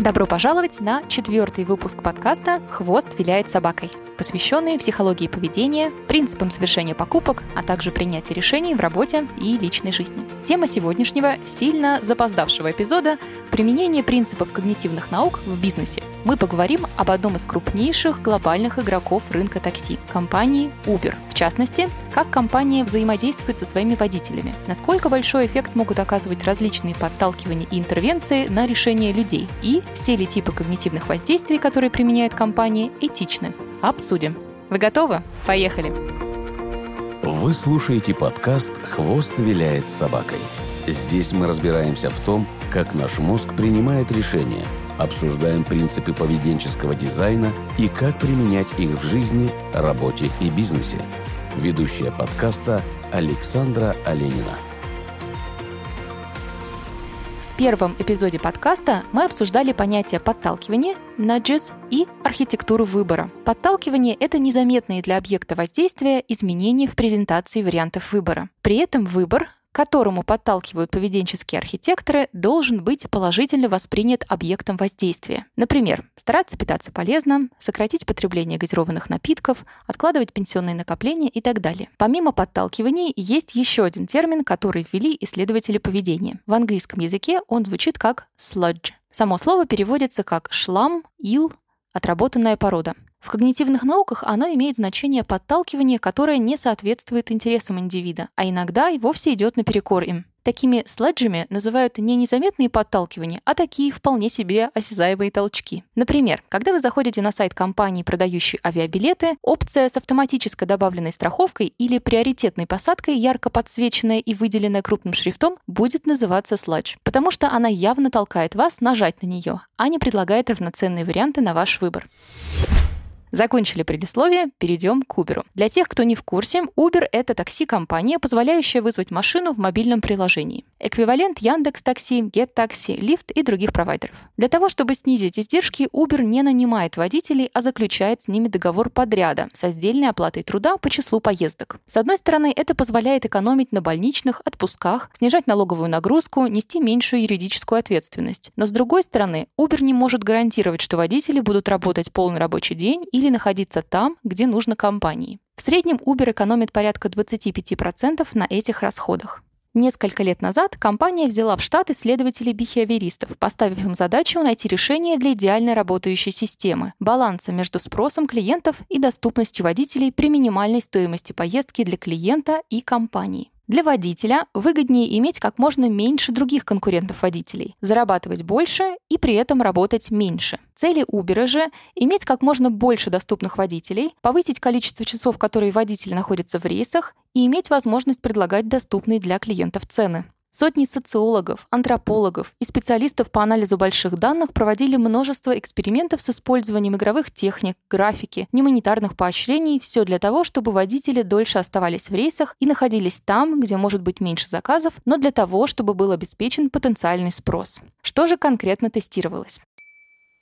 Добро пожаловать на четвертый выпуск подкаста «Хвост виляет собакой», посвященный психологии поведения, принципам совершения покупок, а также принятия решений в работе и личной жизни. Тема сегодняшнего сильно запоздавшего эпизода – применение принципов когнитивных наук в бизнесе. Мы поговорим об одном из крупнейших глобальных игроков рынка такси – компании Uber. В частности, как компания взаимодействует со своими водителями, насколько большой эффект могут оказывать различные подталкивания и интервенции на решение людей, и все ли типы когнитивных воздействий, которые применяет компания, этичны. Обсудим. Вы готовы? Поехали! Вы слушаете подкаст «Хвост виляет собакой». Здесь мы разбираемся в том, как наш мозг принимает решения, обсуждаем принципы поведенческого дизайна и как применять их в жизни, работе и бизнесе. Ведущая подкаста Александра Оленина первом эпизоде подкаста мы обсуждали понятие подталкивания, nudges и архитектуру выбора. Подталкивание — это незаметные для объекта воздействия изменения в презентации вариантов выбора. При этом выбор которому подталкивают поведенческие архитекторы, должен быть положительно воспринят объектом воздействия. Например, стараться питаться полезно, сократить потребление газированных напитков, откладывать пенсионные накопления и так далее. Помимо подталкиваний, есть еще один термин, который ввели исследователи поведения. В английском языке он звучит как sludge. Само слово переводится как шлам, ил, отработанная порода. В когнитивных науках оно имеет значение подталкивания, которое не соответствует интересам индивида, а иногда и вовсе идет наперекор им. Такими следжами называют не незаметные подталкивания, а такие вполне себе осязаемые толчки. Например, когда вы заходите на сайт компании, продающей авиабилеты, опция с автоматически добавленной страховкой или приоритетной посадкой, ярко подсвеченная и выделенная крупным шрифтом, будет называться следж, потому что она явно толкает вас нажать на нее, а не предлагает равноценные варианты на ваш выбор. Закончили предисловие, перейдем к Uber. Для тех, кто не в курсе, Uber — это такси-компания, позволяющая вызвать машину в мобильном приложении. Эквивалент Яндекс Такси, Get Taxi, Lyft и других провайдеров. Для того, чтобы снизить издержки, Uber не нанимает водителей, а заключает с ними договор подряда со сдельной оплатой труда по числу поездок. С одной стороны, это позволяет экономить на больничных, отпусках, снижать налоговую нагрузку, нести меньшую юридическую ответственность. Но с другой стороны, Uber не может гарантировать, что водители будут работать полный рабочий день и или находиться там, где нужно компании. В среднем Uber экономит порядка 25% на этих расходах. Несколько лет назад компания взяла в штат исследователей-бихевиористов, поставив им задачу найти решение для идеально работающей системы, баланса между спросом клиентов и доступностью водителей при минимальной стоимости поездки для клиента и компании. Для водителя выгоднее иметь как можно меньше других конкурентов-водителей, зарабатывать больше и при этом работать меньше. Цели Uber же — иметь как можно больше доступных водителей, повысить количество часов, которые водители находятся в рейсах, и иметь возможность предлагать доступные для клиентов цены. Сотни социологов, антропологов и специалистов по анализу больших данных проводили множество экспериментов с использованием игровых техник, графики, немонетарных поощрений, все для того, чтобы водители дольше оставались в рейсах и находились там, где может быть меньше заказов, но для того, чтобы был обеспечен потенциальный спрос. Что же конкретно тестировалось?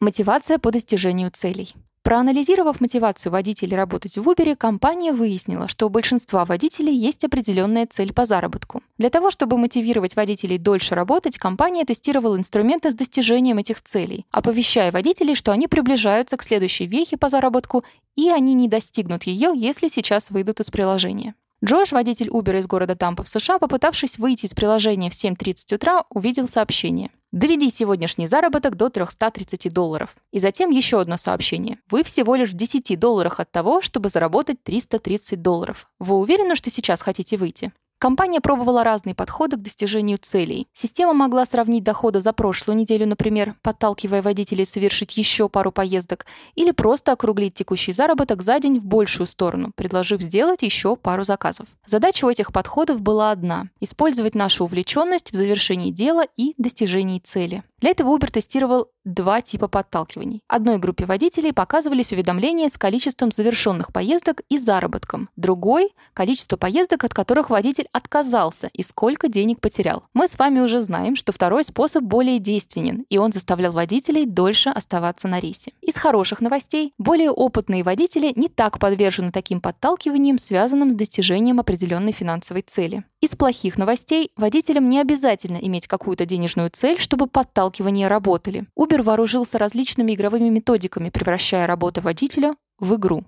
Мотивация по достижению целей. Проанализировав мотивацию водителей работать в Uber, компания выяснила, что у большинства водителей есть определенная цель по заработку. Для того, чтобы мотивировать водителей дольше работать, компания тестировала инструменты с достижением этих целей, оповещая водителей, что они приближаются к следующей вехе по заработку, и они не достигнут ее, если сейчас выйдут из приложения. Джош, водитель Uber из города Тампа в США, попытавшись выйти из приложения в 7.30 утра, увидел сообщение. Доведи сегодняшний заработок до 330 долларов. И затем еще одно сообщение. Вы всего лишь в 10 долларах от того, чтобы заработать 330 долларов. Вы уверены, что сейчас хотите выйти? Компания пробовала разные подходы к достижению целей. Система могла сравнить доходы за прошлую неделю, например, подталкивая водителей совершить еще пару поездок, или просто округлить текущий заработок за день в большую сторону, предложив сделать еще пару заказов. Задача у этих подходов была одна – использовать нашу увлеченность в завершении дела и достижении цели. Для этого Uber тестировал два типа подталкиваний. Одной группе водителей показывались уведомления с количеством завершенных поездок и заработком. Другой – количество поездок, от которых водитель отказался и сколько денег потерял. Мы с вами уже знаем, что второй способ более действенен, и он заставлял водителей дольше оставаться на рейсе. Из хороших новостей, более опытные водители не так подвержены таким подталкиваниям, связанным с достижением определенной финансовой цели. Из плохих новостей, водителям не обязательно иметь какую-то денежную цель, чтобы подталкивания работали. Uber вооружился различными игровыми методиками, превращая работу водителя в игру.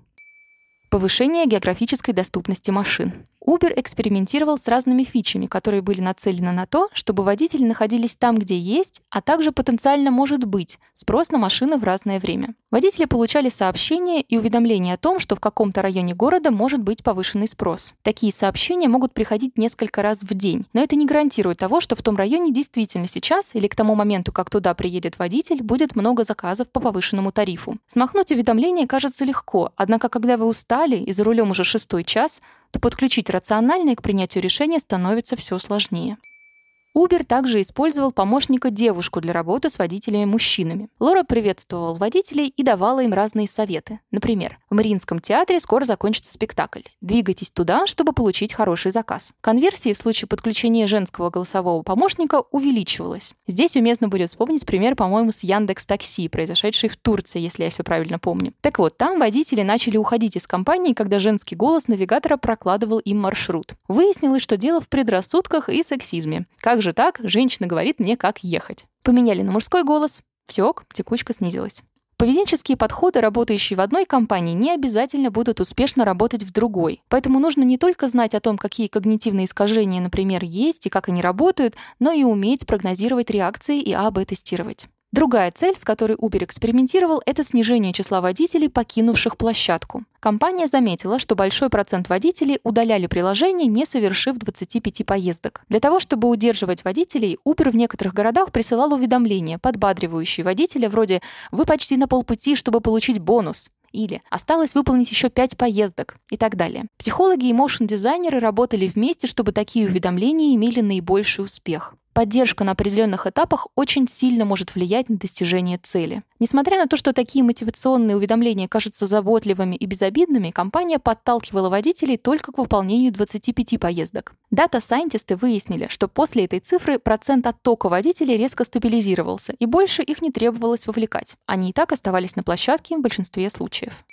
Повышение географической доступности машин. Uber экспериментировал с разными фичами, которые были нацелены на то, чтобы водители находились там, где есть, а также потенциально может быть спрос на машины в разное время. Водители получали сообщения и уведомления о том, что в каком-то районе города может быть повышенный спрос. Такие сообщения могут приходить несколько раз в день, но это не гарантирует того, что в том районе действительно сейчас или к тому моменту, как туда приедет водитель, будет много заказов по повышенному тарифу. Смахнуть уведомление кажется легко, однако когда вы устали и за рулем уже шестой час, то подключить рациональное к принятию решения становится все сложнее. Uber также использовал помощника-девушку для работы с водителями-мужчинами. Лора приветствовала водителей и давала им разные советы. Например, в Мариинском театре скоро закончится спектакль. Двигайтесь туда, чтобы получить хороший заказ. Конверсия в случае подключения женского голосового помощника увеличивалась. Здесь уместно будет вспомнить пример, по-моему, с Яндекс Такси, произошедший в Турции, если я все правильно помню. Так вот, там водители начали уходить из компании, когда женский голос навигатора прокладывал им маршрут. Выяснилось, что дело в предрассудках и сексизме. Как же так? Женщина говорит мне, как ехать. Поменяли на мужской голос. Все ок, текучка снизилась. Поведенческие подходы, работающие в одной компании, не обязательно будут успешно работать в другой. Поэтому нужно не только знать о том, какие когнитивные искажения, например, есть и как они работают, но и уметь прогнозировать реакции и АБ-тестировать. Другая цель, с которой Uber экспериментировал, это снижение числа водителей, покинувших площадку. Компания заметила, что большой процент водителей удаляли приложение, не совершив 25 поездок. Для того, чтобы удерживать водителей, Uber в некоторых городах присылал уведомления, подбадривающие водителя вроде «Вы почти на полпути, чтобы получить бонус» или «осталось выполнить еще пять поездок» и так далее. Психологи и моушн-дизайнеры работали вместе, чтобы такие уведомления имели наибольший успех. Поддержка на определенных этапах очень сильно может влиять на достижение цели. Несмотря на то, что такие мотивационные уведомления кажутся заботливыми и безобидными, компания подталкивала водителей только к выполнению 25 поездок. Дата-сайентисты выяснили, что после этой цифры процент оттока водителей резко стабилизировался, и больше их не требовалось вовлекать. Они и так оставались на площадке в большинстве случаев.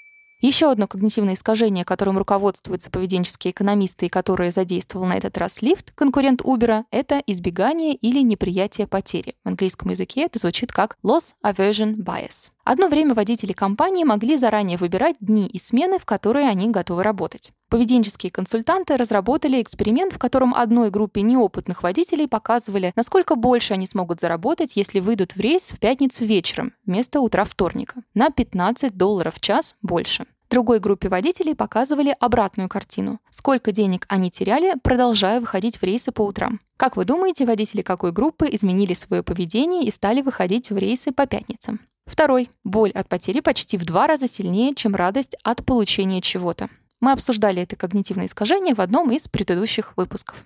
Еще одно когнитивное искажение, которым руководствуются поведенческие экономисты и которое задействовал на этот раз Lyft, конкурент Uber, это избегание или неприятие потери. В английском языке это звучит как loss aversion bias. Одно время водители компании могли заранее выбирать дни и смены, в которые они готовы работать. Поведенческие консультанты разработали эксперимент, в котором одной группе неопытных водителей показывали, насколько больше они смогут заработать, если выйдут в рейс в пятницу вечером вместо утра вторника. На 15 долларов в час больше. Другой группе водителей показывали обратную картину. Сколько денег они теряли, продолжая выходить в рейсы по утрам. Как вы думаете, водители какой группы изменили свое поведение и стали выходить в рейсы по пятницам? Второй. Боль от потери почти в два раза сильнее, чем радость от получения чего-то. Мы обсуждали это когнитивное искажение в одном из предыдущих выпусков.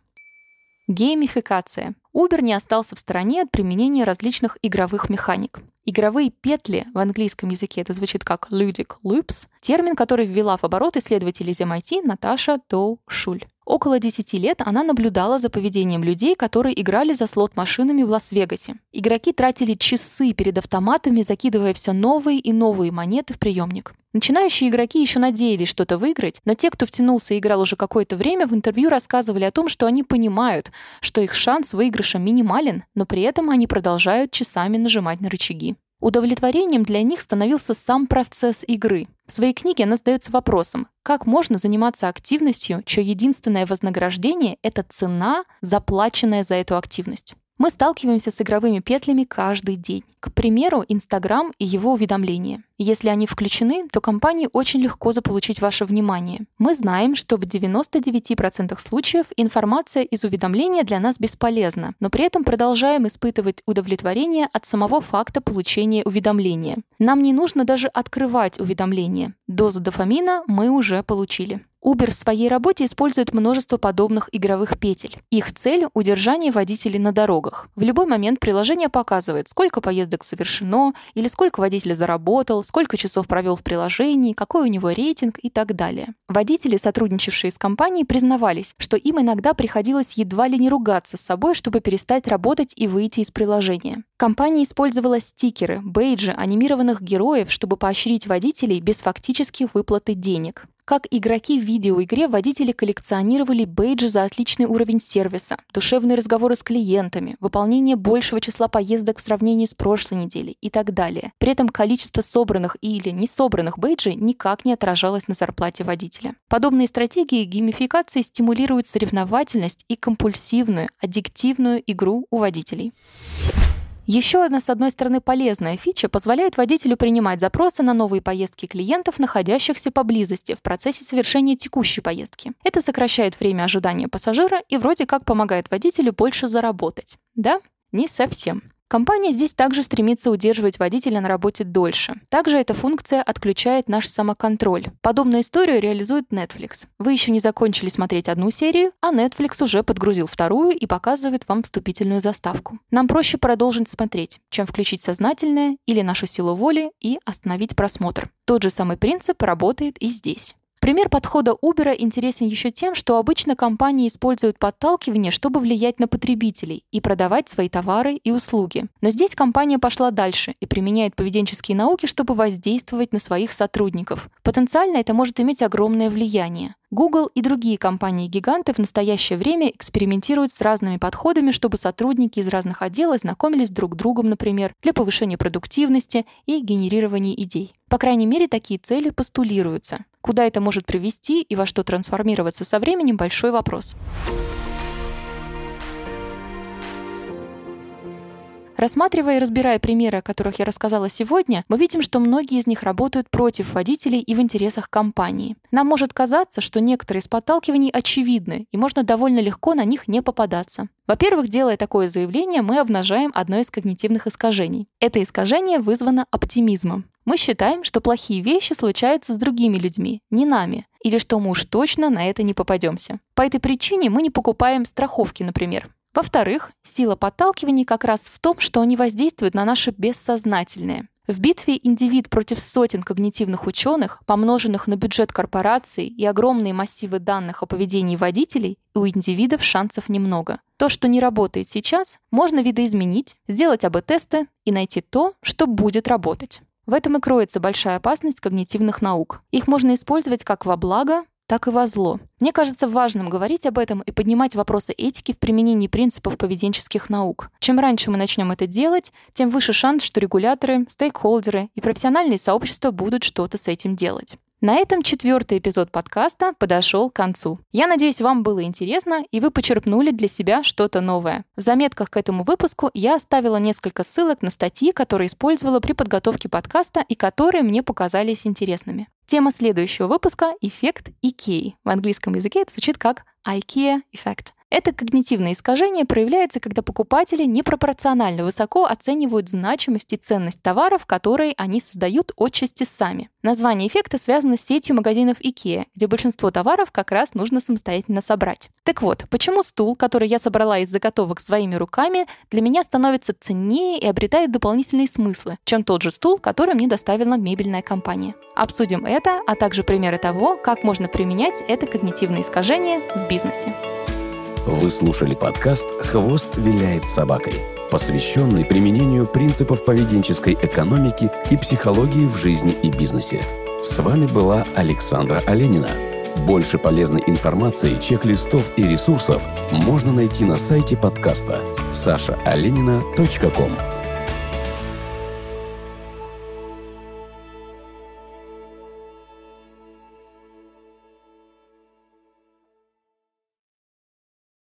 Геймификация. Uber не остался в стороне от применения различных игровых механик. Игровые петли в английском языке это звучит как ludic loops, термин, который ввела в оборот исследователь из MIT Наташа Доу Шуль. Около 10 лет она наблюдала за поведением людей, которые играли за слот-машинами в Лас-Вегасе. Игроки тратили часы перед автоматами, закидывая все новые и новые монеты в приемник. Начинающие игроки еще надеялись что-то выиграть, но те, кто втянулся и играл уже какое-то время, в интервью рассказывали о том, что они понимают, что их шанс выигрыша минимален, но при этом они продолжают часами нажимать на рычаги. Удовлетворением для них становился сам процесс игры. В своей книге она задается вопросом, как можно заниматься активностью, чье единственное вознаграждение — это цена, заплаченная за эту активность. Мы сталкиваемся с игровыми петлями каждый день. К примеру, Инстаграм и его уведомления. Если они включены, то компании очень легко заполучить ваше внимание. Мы знаем, что в 99% случаев информация из уведомления для нас бесполезна, но при этом продолжаем испытывать удовлетворение от самого факта получения уведомления. Нам не нужно даже открывать уведомление. Дозу дофамина мы уже получили. Uber в своей работе использует множество подобных игровых петель. Их цель — удержание водителей на дорогах. В любой момент приложение показывает, сколько поездок совершено, или сколько водитель заработал, сколько часов провел в приложении, какой у него рейтинг и так далее. Водители, сотрудничавшие с компанией, признавались, что им иногда приходилось едва ли не ругаться с собой, чтобы перестать работать и выйти из приложения. Компания использовала стикеры, бейджи, анимированных героев, чтобы поощрить водителей без фактических выплаты денег. Как игроки в видеоигре водители коллекционировали бейджи за отличный уровень сервиса, душевные разговоры с клиентами, выполнение большего числа поездок в сравнении с прошлой неделей и так далее. При этом количество собранных или не собранных бейджей никак не отражалось на зарплате водителя. Подобные стратегии геймификации стимулируют соревновательность и компульсивную, аддиктивную игру у водителей. Еще одна, с одной стороны, полезная фича позволяет водителю принимать запросы на новые поездки клиентов, находящихся поблизости в процессе совершения текущей поездки. Это сокращает время ожидания пассажира и вроде как помогает водителю больше заработать. Да? Не совсем. Компания здесь также стремится удерживать водителя на работе дольше. Также эта функция отключает наш самоконтроль. Подобную историю реализует Netflix. Вы еще не закончили смотреть одну серию, а Netflix уже подгрузил вторую и показывает вам вступительную заставку. Нам проще продолжить смотреть, чем включить сознательное или нашу силу воли и остановить просмотр. Тот же самый принцип работает и здесь. Пример подхода Uber интересен еще тем, что обычно компании используют подталкивание, чтобы влиять на потребителей и продавать свои товары и услуги. Но здесь компания пошла дальше и применяет поведенческие науки, чтобы воздействовать на своих сотрудников. Потенциально это может иметь огромное влияние. Google и другие компании-гиганты в настоящее время экспериментируют с разными подходами, чтобы сотрудники из разных отделов знакомились друг с другом, например, для повышения продуктивности и генерирования идей. По крайней мере, такие цели постулируются. Куда это может привести и во что трансформироваться со временем – большой вопрос. Рассматривая и разбирая примеры, о которых я рассказала сегодня, мы видим, что многие из них работают против водителей и в интересах компании. Нам может казаться, что некоторые из подталкиваний очевидны, и можно довольно легко на них не попадаться. Во-первых, делая такое заявление, мы обнажаем одно из когнитивных искажений. Это искажение вызвано оптимизмом. Мы считаем, что плохие вещи случаются с другими людьми, не нами, или что мы уж точно на это не попадемся. По этой причине мы не покупаем страховки, например. Во-вторых, сила подталкиваний как раз в том, что они воздействуют на наше бессознательное. В битве индивид против сотен когнитивных ученых, помноженных на бюджет корпораций и огромные массивы данных о поведении водителей, у индивидов шансов немного. То, что не работает сейчас, можно видоизменить, сделать АБ-тесты и найти то, что будет работать. В этом и кроется большая опасность когнитивных наук. Их можно использовать как во благо, так и во зло. Мне кажется важным говорить об этом и поднимать вопросы этики в применении принципов поведенческих наук. Чем раньше мы начнем это делать, тем выше шанс, что регуляторы, стейкхолдеры и профессиональные сообщества будут что-то с этим делать. На этом четвертый эпизод подкаста подошел к концу. Я надеюсь, вам было интересно, и вы почерпнули для себя что-то новое. В заметках к этому выпуску я оставила несколько ссылок на статьи, которые использовала при подготовке подкаста и которые мне показались интересными. Тема следующего выпуска — эффект IKEA. В английском языке это звучит как IKEA эффект. Это когнитивное искажение проявляется, когда покупатели непропорционально высоко оценивают значимость и ценность товаров, которые они создают отчасти сами. Название эффекта связано с сетью магазинов IKEA, где большинство товаров как раз нужно самостоятельно собрать. Так вот, почему стул, который я собрала из заготовок своими руками, для меня становится ценнее и обретает дополнительные смыслы, чем тот же стул, который мне доставила мебельная компания. Обсудим это, а также примеры того, как можно применять это когнитивное искажение в бизнесе. Вы слушали подкаст «Хвост виляет собакой», посвященный применению принципов поведенческой экономики и психологии в жизни и бизнесе. С вами была Александра Оленина. Больше полезной информации, чек-листов и ресурсов можно найти на сайте подкаста sashaolenina.com.